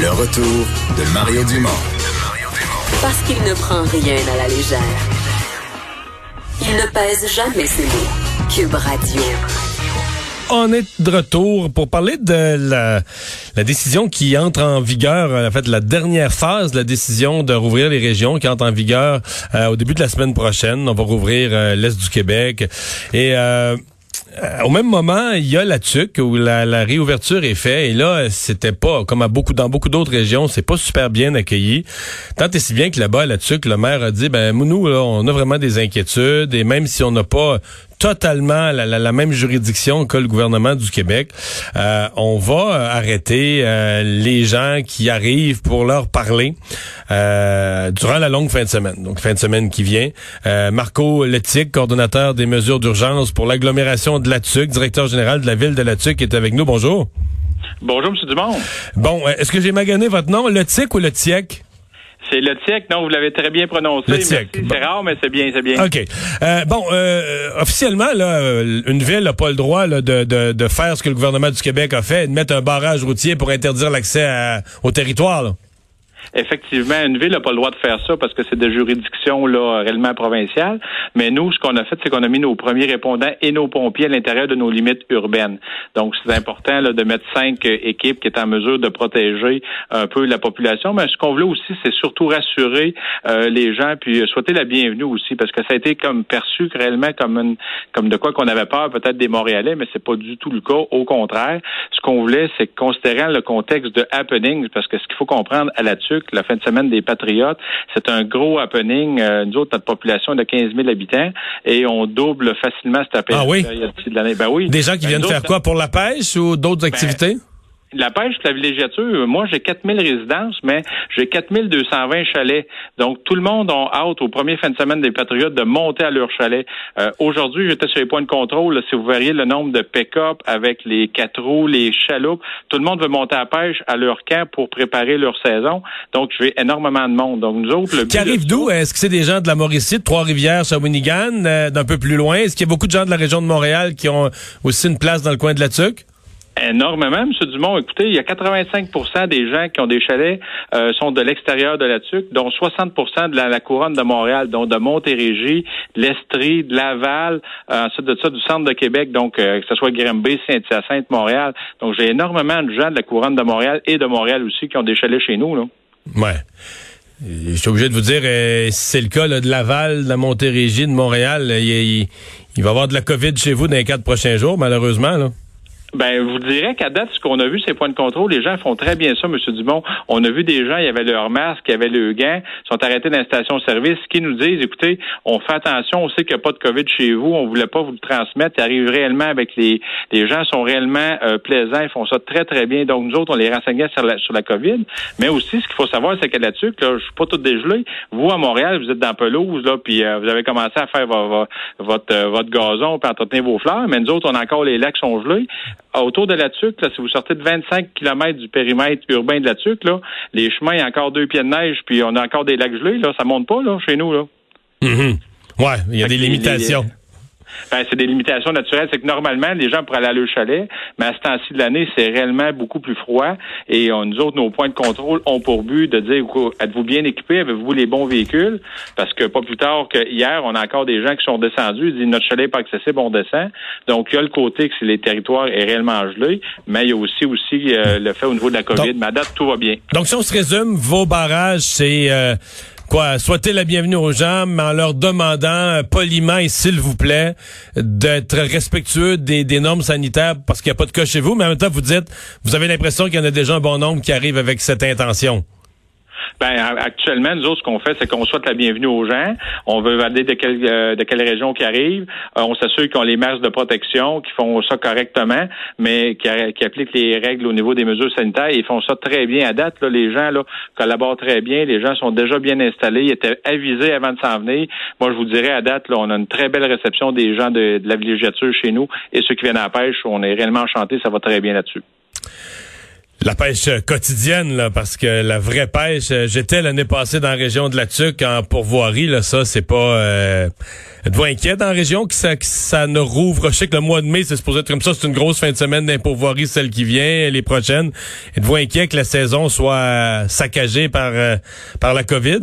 Le retour de Mario Dumont. Parce qu'il ne prend rien à la légère. Il ne pèse jamais ses mots. Cube Radio. On est de retour pour parler de la, la, décision qui entre en vigueur, en fait la dernière phase de la décision de rouvrir les régions qui entre en vigueur euh, au début de la semaine prochaine. On va rouvrir euh, l'Est du Québec. Et euh, euh, au même moment, il y a la TUC où la, réouverture est faite et là, c'était pas comme à beaucoup dans beaucoup d'autres régions, c'est pas super bien accueilli. Tant et si bien que là-bas, la TUC, le maire a dit ben nous là, on a vraiment des inquiétudes et même si on n'a pas totalement la, même juridiction que le gouvernement du Québec. Euh, on va euh, arrêter euh, les gens qui arrivent pour leur parler durant la longue fin de semaine. Donc, fin de semaine qui vient. Marco Letic, coordonnateur des mesures d'urgence pour l'agglomération de la TUC, directeur général de la ville de la TUC, est avec nous. Bonjour. Bonjour, M. Dumont. Bon, est-ce que j'ai magané votre nom, Letic ou le TIEC? C'est le TIEC, non, vous l'avez très bien prononcé. C'est rare, mais c'est bien, c'est bien. OK. Euh, bon, euh, officiellement, là, euh, une ville n'a pas le droit de, de, de, faire ce que le gouvernement du Québec a fait, de mettre un barrage routier pour interdire l'accès au territoire. Là effectivement, une ville n'a pas le droit de faire ça parce que c'est de juridiction là, réellement provinciale. Mais nous, ce qu'on a fait, c'est qu'on a mis nos premiers répondants et nos pompiers à l'intérieur de nos limites urbaines. Donc, c'est important là, de mettre cinq euh, équipes qui est en mesure de protéger un peu la population. Mais ce qu'on voulait aussi, c'est surtout rassurer euh, les gens puis souhaiter la bienvenue aussi parce que ça a été comme perçu réellement comme une, comme de quoi qu'on avait peur peut-être des Montréalais, mais c'est pas du tout le cas. Au contraire, ce qu'on voulait, c'est considérant le contexte de happenings, parce que ce qu'il faut comprendre à la La fin de semaine des Patriotes. C'est un gros happening. Euh, nous autres, notre population est de 15 000 habitants et on double facilement cette. Ah oui? Ben oui. Des gens qui viennent faire quoi? Pour la pêche ou d'autres ben, activités? La pêche, la villégiature, moi j'ai 4000 résidences, mais j'ai 4220 chalets. Donc tout le monde a hâte au premier fin de semaine des Patriotes de monter à leur chalet. Euh, aujourd'hui, j'étais sur les points de contrôle. si vous verriez le nombre de pick-up avec les quatre roues, les chaloupes, tout le monde veut monter à la pêche à leur camp pour préparer leur saison. Donc je vais énormément de monde. Donc nous autres, le Qui arrive d'où? Est-ce que c'est des gens de la Mauricie, de Trois-Rivières, Shawinigan, euh, d'un peu plus loin? Est-ce qu'il y a beaucoup de gens de la région de Montréal qui ont aussi une place dans le coin de la Tuque? Énormément, M. Dumont. Écoutez, il y a 85% des gens qui ont des chalets euh, sont de l'extérieur de la TUC, dont 60% de la, couronne de Montréal, dont de Montérégie, l'Estrie, de Laval, euh, ensuite de ça, du centre de Québec, donc euh, que ce soit Grimby, Saint-Hyacinthe, Montréal. Donc, j'ai énormément de gens de la couronne de Montréal et de Montréal aussi qui ont des chalets chez nous. Là. Ouais. Je suis obligé de vous dire, si c'est le cas de Laval, de la Montérégie, de Montréal, il, il va y avoir de la COVID chez vous dans les quatre prochains jours, malheureusement. Là. Ben, vous direz qu'à date, ce qu'on a vu, ces points de contrôle, les gens font très bien ça, M. Dumont. On a vu des gens, il y avait leur masque, il y avait le gant, sont arrêtés dans la station-service, qui nous disent, écoutez, on fait attention, on sait qu'il n'y a pas de COVID chez vous, on voulait pas vous le transmettre, ils arrivent réellement avec les, les gens sont réellement euh, plaisants, ils font ça très, très bien. Donc, nous autres, on les renseignait sur la, sur la COVID. Mais aussi, ce qu'il faut savoir, c'est qu'à là-dessus, là, je suis pas tout dégelé. Vous, à Montréal, vous êtes dans pelouse, là, puis euh, vous avez commencé à faire votre, votre, euh, votre gazon, puis entretenir vos fleurs, mais nous autres, on a encore les lacs sont gelés autour de la Tuque, là, si vous sortez de 25 km du périmètre urbain de la Tuque, là, les chemins, il y a encore deux pieds de neige, puis on a encore des lacs gelés, là, ça monte pas là, chez nous. Là. Mm Ouais, il y a des limitations. Ben, c'est des limitations naturelles. C'est que normalement, les gens pourraient aller à leur chalet, mais à ce temps-ci de l'année, c'est réellement beaucoup plus froid. Et on, nous autres, nos points de contrôle ont pour but de dire êtes-vous bien équipés, avez-vous les bons véhicules? Parce que pas plus tard que hier, on a encore des gens qui sont descendus, ils disent notre chalet n'est pas accessible, on descend. Donc, il y a le côté que si les territoires est réellement gelé, mais il y a aussi aussi euh, le fait au niveau de la COVID. mais à date, tout va bien. Donc, si on se résume, vos barrages, c'est euh, quoi, souhaiter la bienvenue aux gens, mais en leur demandant euh, poliment et s'il vous plaît d'être respectueux des, normes sanitaires parce qu'il n'y a pas de cas chez vous, mais en même temps, vous dites, vous avez l'impression qu'il y en a déjà un bon nombre qui arrivent avec cette intention. Ben, actuellement, nous autres, ce qu'on fait, c'est qu'on souhaite la bienvenue aux gens. On veut valider de quelle, euh, de quelle région qui arrivent. Euh, on s'assure qu'ils ont les masques de protection, qu'ils font ça correctement, mais qui, appliquent les règles au niveau des mesures sanitaires. Ils font ça très bien à date. Là, les gens là, collaborent très bien. Les gens sont déjà bien installés. Ils étaient avisés avant de s'en venir. Moi, je vous dirais, à date, là, on a une très belle réception des gens de, de la villégiature chez nous et ceux qui viennent à la pêche. On est réellement enchantés. Ça va très bien là-dessus. La pêche quotidienne, là, parce que la vraie pêche, euh, j'étais l'année passée dans la région de la Tuque en pourvoirie, là, ça, c'est pas... Euh, Êtes-vous inquiet dans la région que ça, que ça ne rouvre? Je que le mois de mai, c'est supposé être comme ça, c'est une grosse fin de semaine d'impourvoirie, celle qui vient, les prochaines. Êtes-vous inquiet que la saison soit saccagée par, euh, par la COVID?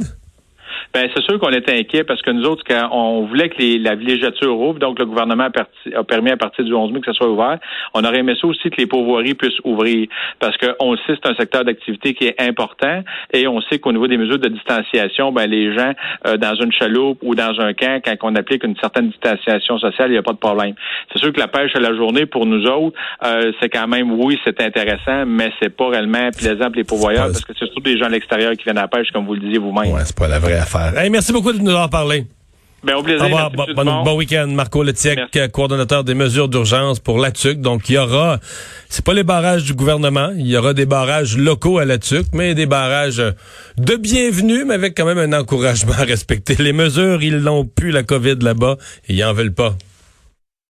Ben, c'est sûr qu'on était inquiet parce que nous autres, quand on voulait que les, la villégiature ouvre, donc le gouvernement a, permis à partir du 11 mai que ça soit ouvert, on aurait aimé ça aussi que les pourvoiries puissent ouvrir parce qu'on le sait, c'est un secteur d'activité qui est important et on sait qu'au niveau des mesures de distanciation, ben, les gens euh, dans une chaloupe ou dans un camp, quand on applique une certaine distanciation sociale, il n'y a pas de problème. C'est sûr que la pêche à la journée, pour nous autres, euh, c'est quand même, oui, c'est intéressant, mais c'est pas réellement plaisant pour les pourvoyeurs parce que c'est surtout des gens à l'extérieur qui viennent à la pêche, comme vous le disiez vous-même. Ouais, c'est pas la vraie affaire merci beaucoup de nous avoir parlé. Ben, au plaisir. Au revoir. Bon, week-end. Marco Letiec, coordonnateur des mesures d'urgence pour la TUC. Donc, il y aura, c'est pas les barrages du gouvernement, il y aura des barrages locaux à la TUC, mais des barrages de bienvenue, mais avec quand même un encouragement à respecter les mesures. Ils n'ont plus la COVID là-bas et ils en veulent pas.